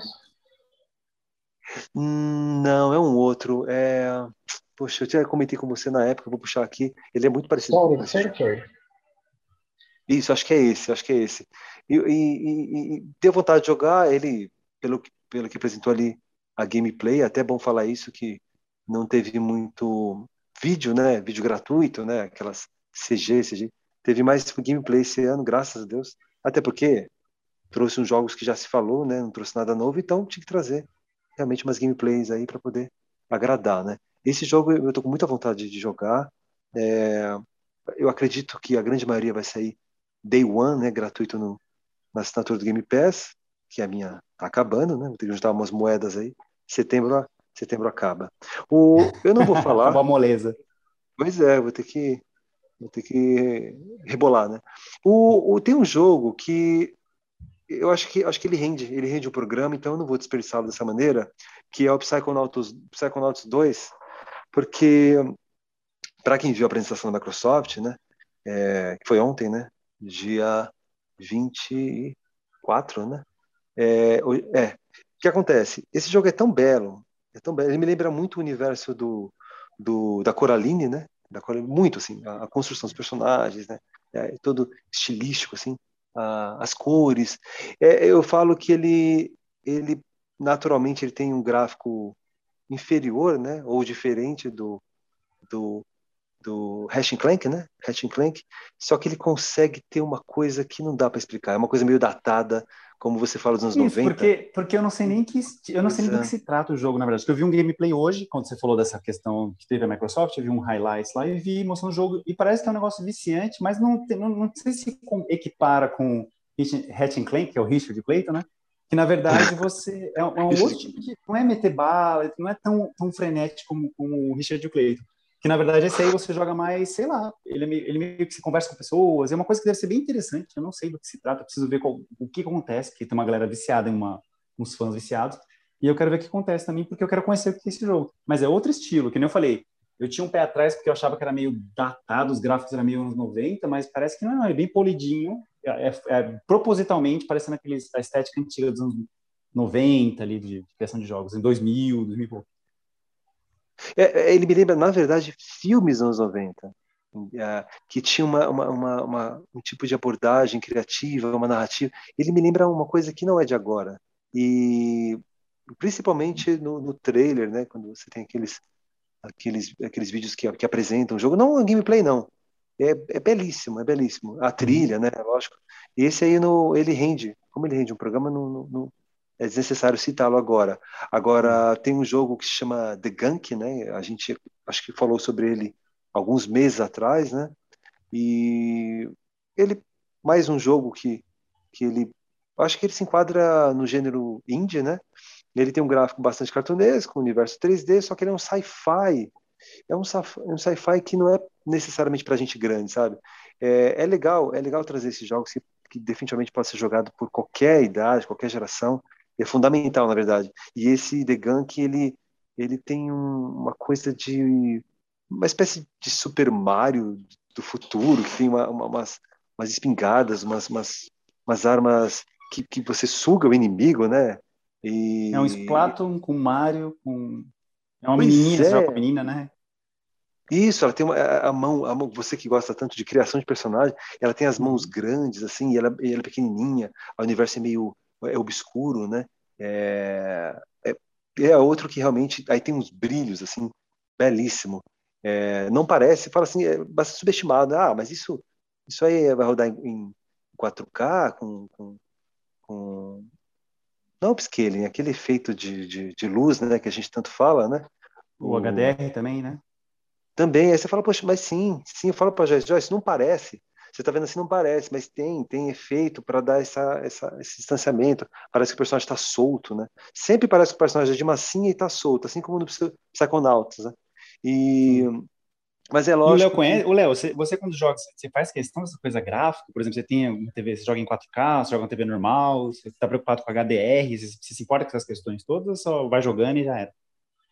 Não, é um outro. É... Poxa, eu já comentei com você na época, vou puxar aqui. Ele é muito parecido com Sanctuary. Isso, acho que é esse, acho que é esse. E, e, e, deu vontade de jogar ele, pelo, pelo que apresentou ali a gameplay, é até bom falar isso, que não teve muito vídeo, né? Vídeo gratuito, né? Aquelas CG, CG. Teve mais gameplay esse ano, graças a Deus. Até porque trouxe uns jogos que já se falou, né? Não trouxe nada novo, então tinha que trazer realmente umas gameplays aí para poder agradar, né? Esse jogo eu tô com muita vontade de jogar. É, eu acredito que a grande maioria vai sair day one, né? Gratuito no, na assinatura do Game Pass, que a minha tá acabando, né? Vou ter que juntar umas moedas aí. Setembro, setembro acaba. O, eu não vou falar. Uma moleza. Pois é, vou ter que vou ter que rebolar, né? O, o, tem um jogo que eu acho que acho que ele rende, ele rende o programa, então eu não vou desperdiçá-lo dessa maneira, que é o Psychonauts, Psychonauts 2, porque para quem viu a apresentação da Microsoft, né, é, que foi ontem, né, dia 24, né, é, é, o que acontece? Esse jogo é tão belo, é tão belo, ele me lembra muito o universo do, do da Coraline, né, da Coraline, muito assim, a, a construção dos personagens, né, é, todo estilístico assim, as cores. É, eu falo que ele, ele naturalmente ele tem um gráfico inferior, né, ou diferente do, do, do Hash Clank, né? Hash Clank, só que ele consegue ter uma coisa que não dá para explicar, é uma coisa meio datada, como você fala dos anos Isso, 90. Porque, porque eu não sei nem que eu não sei nem do que se trata o jogo, na verdade. Eu vi um gameplay hoje, quando você falou dessa questão que teve a Microsoft, eu vi um highlights lá e vi mostrando o jogo, e parece que é um negócio viciante, mas não, não, não sei se equipara com Hatch Clank, que é o Richard Clayton, né? Que na verdade você é, um, é um outro tipo de. Não é meter bala, não é tão, tão frenético como, como o Richard Clayton que na verdade esse aí você joga mais, sei lá, ele, é ele meio que se conversa com pessoas, é uma coisa que deve ser bem interessante, eu não sei do que se trata, preciso ver qual, o que acontece, porque tem uma galera viciada em uma, uns fãs viciados, e eu quero ver o que acontece também, porque eu quero conhecer o que é esse jogo. Mas é outro estilo, que nem eu falei, eu tinha um pé atrás porque eu achava que era meio datado, os gráficos eram meio anos 90, mas parece que não, é bem polidinho, é, é, é propositalmente parecendo aqueles, a estética antiga dos anos 90 ali, de, de criação de jogos, em 2000, 2000 e pouco. É, é, ele me lembra, na verdade, filmes dos anos 90, é, que tinha uma, uma, uma, uma, um tipo de abordagem criativa, uma narrativa. Ele me lembra uma coisa que não é de agora. E principalmente no, no trailer, né, quando você tem aqueles, aqueles, aqueles vídeos que, que apresentam o jogo, não é gameplay, não. É, é belíssimo, é belíssimo. A trilha, né, lógico. E esse aí, no, ele rende, como ele rende um programa, no, no, é desnecessário citá-lo agora. Agora, tem um jogo que se chama The Gunk, né? A gente acho que falou sobre ele alguns meses atrás, né? E ele mais um jogo que que ele acho que ele se enquadra no gênero indie, né? Ele tem um gráfico bastante cartunesco, um universo 3D, só que ele é um sci-fi. É um, um sci-fi que não é necessariamente para gente grande, sabe? É, é, legal, é legal trazer esses jogos que, que definitivamente pode ser jogado por qualquer idade, qualquer geração é fundamental, na verdade. E esse The Gunk, ele, ele tem um, uma coisa de uma espécie de Super Mario do futuro, que tem uma, uma, umas, umas espingardas, umas, umas, umas armas que, que você suga o inimigo, né? E... É um Splatoon com Mario, com... É uma pois menininha, é. você joga com a menina, né? Isso, ela tem uma, a, mão, a mão, você que gosta tanto de criação de personagem, ela tem as mãos uhum. grandes, assim, e ela, e ela é pequenininha, o universo é meio é obscuro, né? É, é, é, outro que realmente aí tem uns brilhos assim belíssimo. É, não parece, fala assim, é bastante subestimado. Ah, mas isso isso aí vai rodar em, em 4K com, com, com não upscaling, aquele efeito de, de, de, luz, né, que a gente tanto fala, né? O, o HDR também, né? Também, aí você fala, poxa, mas sim, sim, eu falo para Joyce, Joyce, não parece. Você está vendo assim, não parece, mas tem, tem efeito para dar essa, essa, esse distanciamento. Parece que o personagem está solto, né? Sempre parece que o personagem é de massinha e está solto, assim como no Psychonauts, né? E... Mas é lógico. E o Léo conhece. O Léo, você, você, quando joga, você faz questão dessa coisa gráfica? Por exemplo, você tem uma TV, você joga em 4K, você joga uma TV normal, você está preocupado com HDR, você, você se importa com essas questões todas só vai jogando e já era?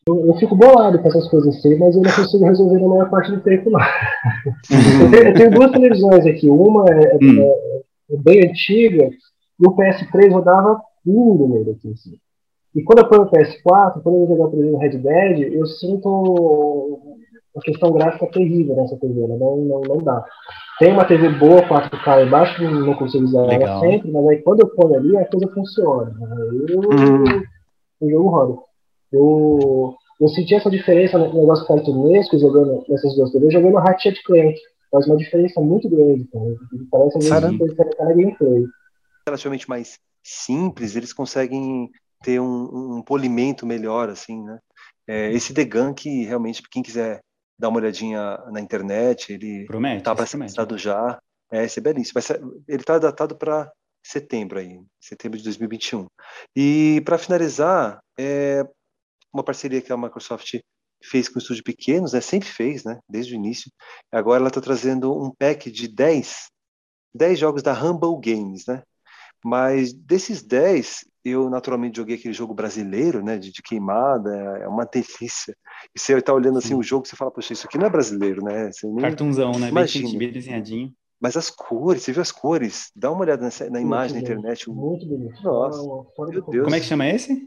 Eu, eu, fico bolado com essas coisas assim, mas eu não consigo resolver na maior parte do tempo, não. eu, tenho, eu, tenho, duas televisões aqui. Uma é, hum. é, é bem antiga e o PS3 rodava lindo mesmo aqui. Assim. E quando eu ponho o PS4, quando eu vou jogar, por exemplo, Red Dead, eu sinto uma questão gráfica terrível nessa TV, né? não, não, não dá. Tem uma TV boa, 4K embaixo, não consigo usar ela sempre, mas aí quando eu ponho ali, a coisa funciona. Aí eu, o jogo roda. Eu, eu senti essa diferença no negócio cartunesco jogando nessas duas TVs, jogando Ratchet Clank. Faz uma diferença muito grande, cara. Parece a gente tá na gameplay. Relativamente mais simples, eles conseguem ter um, um polimento melhor, assim, né? É, esse Degan que realmente, quem quiser dar uma olhadinha na internet, ele promete, tá para ser lançado já. É, esse é belíssimo. Ele está datado para setembro aí, setembro de 2021. E para finalizar, é, uma parceria que a Microsoft fez com estúdios pequenos, né? Sempre fez, né? Desde o início. Agora ela está trazendo um pack de 10, 10 jogos da Humble Games, né? Mas desses 10, eu naturalmente joguei aquele jogo brasileiro, né? De, de queimada, é uma delícia. E você está olhando assim Sim. o jogo, você fala, poxa, isso aqui não é brasileiro, né? Você nem... Cartunzão, né? Imagina. Bem, desenhadinho. Mas as cores, você viu as cores? Dá uma olhada nessa, na imagem na internet. Muito bonito. Nossa, meu Deus. Como é que chama esse?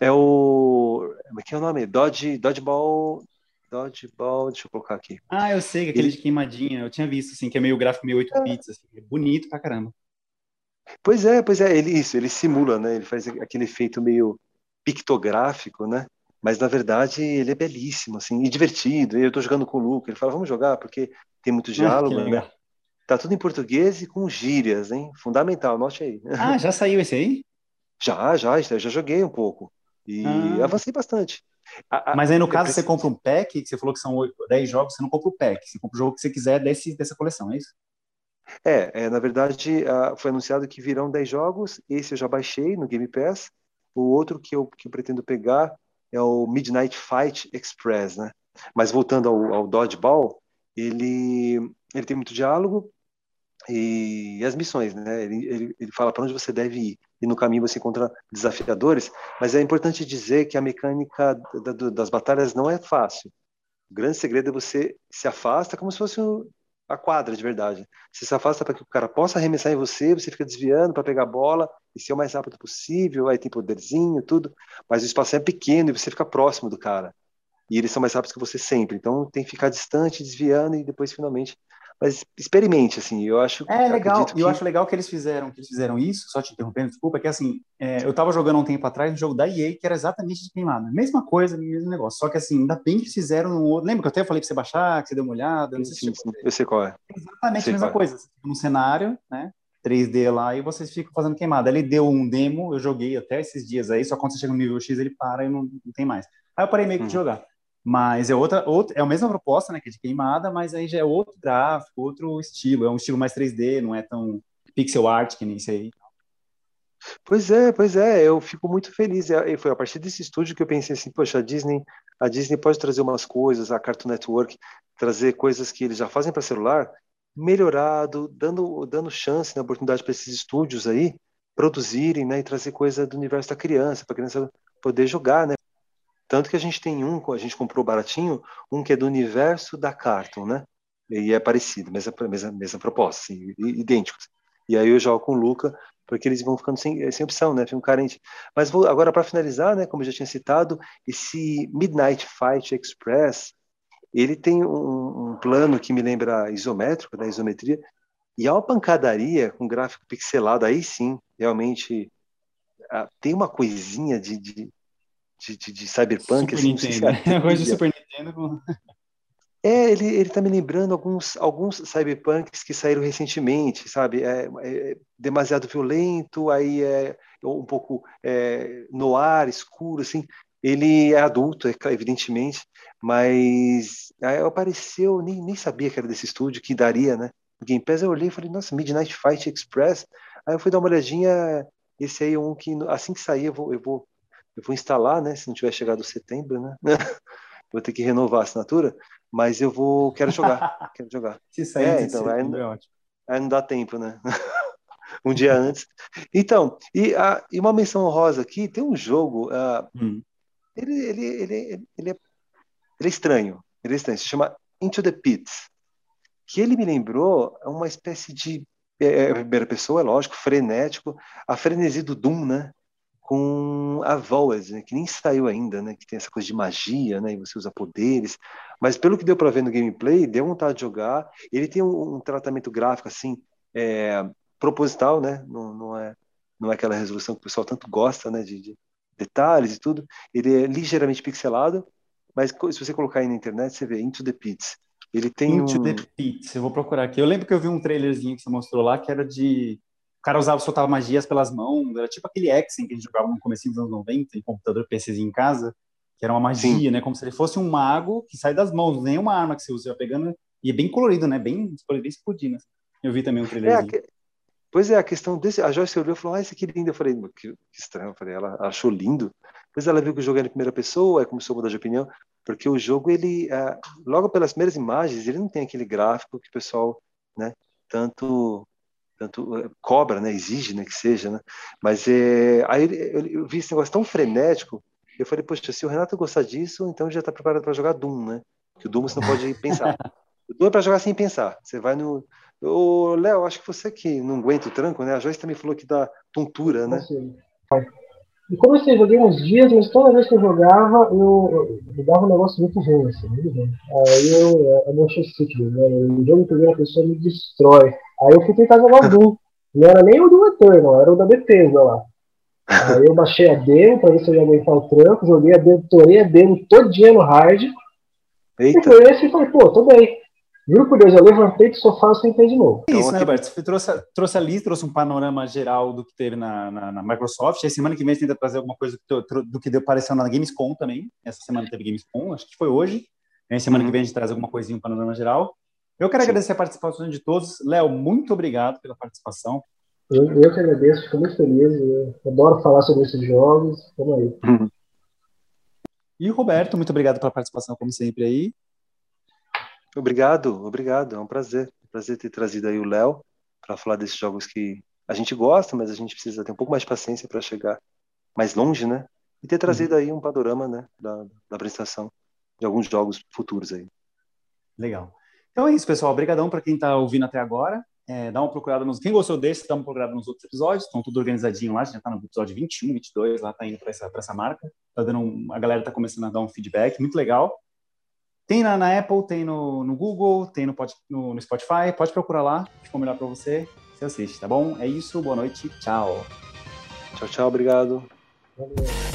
É o. Como é que é o nome? Dodge, Dodgeball. Dodgeball, deixa eu colocar aqui. Ah, eu sei, aquele Ele... de queimadinha. Eu tinha visto, assim, que é meio gráfico, meio 8 bits, assim. É bonito pra caramba. Pois é, pois é, ele isso, ele simula, né? Ele faz aquele efeito meio pictográfico, né? mas na verdade ele é belíssimo, assim, e divertido. Eu estou jogando com o Luca, ele fala, vamos jogar, porque tem muito diálogo, ah, né? Tá tudo em português e com gírias, hein? Fundamental, note aí. Ah, já saiu esse aí? Já, já, já joguei um pouco. E ah. avancei bastante. A, a, Mas aí, no caso, você compra um pack, que você falou que são 8, 10 jogos, você não compra o pack, você compra o jogo que você quiser desse, dessa coleção, é isso? É, é na verdade, uh, foi anunciado que virão 10 jogos, esse eu já baixei no Game Pass, o outro que eu, que eu pretendo pegar é o Midnight Fight Express, né? Mas voltando ao, ao Dodgeball, ele, ele tem muito diálogo, e as missões, né? Ele, ele, ele fala para onde você deve ir e no caminho você encontra desafiadores, mas é importante dizer que a mecânica da, da, das batalhas não é fácil. O grande segredo é você se afasta como se fosse a quadra de verdade. Você se afasta para que o cara possa arremessar em você, você fica desviando para pegar a bola e ser o mais rápido possível, aí tem poderzinho, tudo, mas o espaço é pequeno e você fica próximo do cara. E eles são mais rápidos que você sempre, então tem que ficar distante, desviando e depois finalmente mas experimente, assim, eu acho. É legal, que... eu acho legal que eles fizeram, que eles fizeram isso, só te interrompendo, desculpa, que assim, é, eu tava jogando um tempo atrás um jogo da EA que era exatamente de queimada, mesma coisa, mesmo negócio, só que assim, ainda bem que fizeram um outro, lembra que eu até falei pra você baixar, que você deu uma olhada, não sei sim, se sim, eu sei qual é. Exatamente a mesma é. coisa, você fica num cenário, né, 3D lá, e vocês ficam fazendo queimada. Ele deu um demo, eu joguei até esses dias aí, só quando você chega no nível X ele para e não, não tem mais. Aí eu parei meio que de hum. jogar. Mas é outra, outra, é a mesma proposta, né, que é de queimada, mas aí já é outro gráfico, outro estilo, é um estilo mais 3D, não é tão pixel art que nem isso aí. Pois é, pois é, eu fico muito feliz. E foi a partir desse estúdio que eu pensei assim, poxa, a Disney, a Disney pode trazer umas coisas, a Cartoon Network trazer coisas que eles já fazem para celular, melhorado, dando dando chance, né, oportunidade para esses estúdios aí produzirem, né, e trazer coisa do universo da criança, para a criança poder jogar, né? Tanto que a gente tem um, a gente comprou baratinho, um que é do universo da Cartoon, né? E é parecido, mesma, mesma, mesma proposta, assim, idênticos. E aí eu jogo com o Luca, porque eles vão ficando sem, sem opção, né? Ficam carentes. Mas vou, agora, para finalizar, né, como eu já tinha citado, esse Midnight Fight Express, ele tem um, um plano que me lembra isométrico, da né, isometria, e é uma pancadaria com gráfico pixelado, aí sim, realmente tem uma coisinha de, de, de, de, de Cyberpunk. Super assim, Nintendo. Se é coisa do Super Nintendo. É, ele, ele tá me lembrando alguns, alguns cyberpunks que saíram recentemente, sabe? É, é, é demasiado violento, aí é um pouco é, no ar, escuro, assim. Ele é adulto, é, evidentemente, mas aí apareceu, nem, nem sabia que era desse estúdio, que daria, né? Game Pass eu olhei e falei, nossa, Midnight Fight Express. Aí eu fui dar uma olhadinha, esse aí é um que assim que sair eu vou, eu vou eu vou instalar, né? Se não tiver chegado setembro, né? vou ter que renovar a assinatura, mas eu vou, quero jogar, quero jogar. Se sair é, então, aí, é ótimo. aí não dá tempo, né? um dia antes. Então, e, a, e uma menção honrosa aqui, tem um jogo, uh, hum. ele, ele, ele, ele, é, ele é estranho, ele é estranho, se chama Into the Pits, que ele me lembrou uma espécie de é, é primeira pessoa, é lógico, frenético, a frenesi do Doom, né? Com a Void, né, que nem saiu ainda, né, que tem essa coisa de magia, né, e você usa poderes, mas pelo que deu para ver no gameplay, deu vontade de jogar. Ele tem um, um tratamento gráfico assim é, proposital, né, não, não, é não é aquela resolução que o pessoal tanto gosta, né, de, de detalhes e tudo. Ele é ligeiramente pixelado, mas se você colocar aí na internet, você vê Into the Pits. Ele tem Into um... the Pits, eu vou procurar aqui. Eu lembro que eu vi um trailerzinho que você mostrou lá que era de o cara usava, soltava magias pelas mãos, era tipo aquele Exen que a gente jogava no começo dos anos 90, em computador, PCzinho em casa, que era uma magia, Sim. né? Como se ele fosse um mago que sai das mãos, nem uma arma que você usa, pegando, e é bem colorido, né? Bem, bem explodindo. Assim. Eu vi também um trailerzinho. É, pois é, a questão desse, a Joyce olhou e falou, ah, esse aqui é lindo. Eu falei, que, que estranho, eu falei, ela achou lindo. Depois ela viu que o jogo era em primeira pessoa, aí começou a mudar de opinião, porque o jogo, ele, é, logo pelas primeiras imagens, ele não tem aquele gráfico que o pessoal, né, tanto tanto eh, cobra, né, exige, né, que seja, né, mas é, aí eu, vi esse negócio tão frenético, eu falei, poxa, se o Renato gostar disso, então já está preparado para jogar Doom, né, que o Doom você não pode pensar. o Doom é para jogar sem pensar, você vai no... Ô, Léo, acho que você que não aguenta o tranco, né, a Joyce também falou que dá tontura, né. E comecei, joguei uns dias, mas toda vez que eu jogava, eu, eu dava um negócio muito ruim, assim, muito ruim. Aí eu, é motion sickness, né? O jogo em primeira pessoa me destrói. Aí eu fui tentar jogar o Doom. Não era nem o do Eternal, era o da Bethesda lá. Aí eu baixei a demo para ver se eu ia aguentar o tranco, joguei a demo, torei a demo todo dia no hard. Eita. E foi esse e falei, pô, tô bem. Juro por Deus, eu levantei do sofá e sentei de novo. É isso, né, Roberto? Você trouxe, trouxe ali, trouxe um panorama geral do que teve na, na, na Microsoft. Aí semana que vem você tenta trazer alguma coisa do, do que deu, apareceu na Gamescom também. Essa semana teve Gamescom, acho que foi hoje. Aí semana uhum. que vem a gente traz alguma coisinha, um panorama geral. Eu quero Sim. agradecer a participação de todos. Léo, muito obrigado pela participação. Eu, eu que agradeço, fico muito feliz. Eu adoro falar sobre esses jogos. Vamos aí. Uhum. E Roberto, muito obrigado pela participação, como sempre, aí. Obrigado, obrigado. É um prazer. Um prazer ter trazido aí o Léo para falar desses jogos que a gente gosta, mas a gente precisa ter um pouco mais de paciência para chegar mais longe, né? E ter trazido uhum. aí um panorama, né, da, da apresentação de alguns jogos futuros aí. Legal. Então é isso, pessoal. Obrigadão para quem está ouvindo até agora. É, dá uma procurada nos. Quem gostou desse, dá uma procurada nos outros episódios. Estão tudo organizadinho lá. Já está no episódio 21, 22, lá está indo para essa, essa marca. Tá dando um... A galera está começando a dar um feedback. Muito legal. Tem na, na Apple, tem no, no Google, tem no, no, no, Spotify. Pode procurar lá, ficou melhor para você. Você assiste, tá bom? É isso, boa noite, tchau. Tchau, tchau, obrigado. Valeu.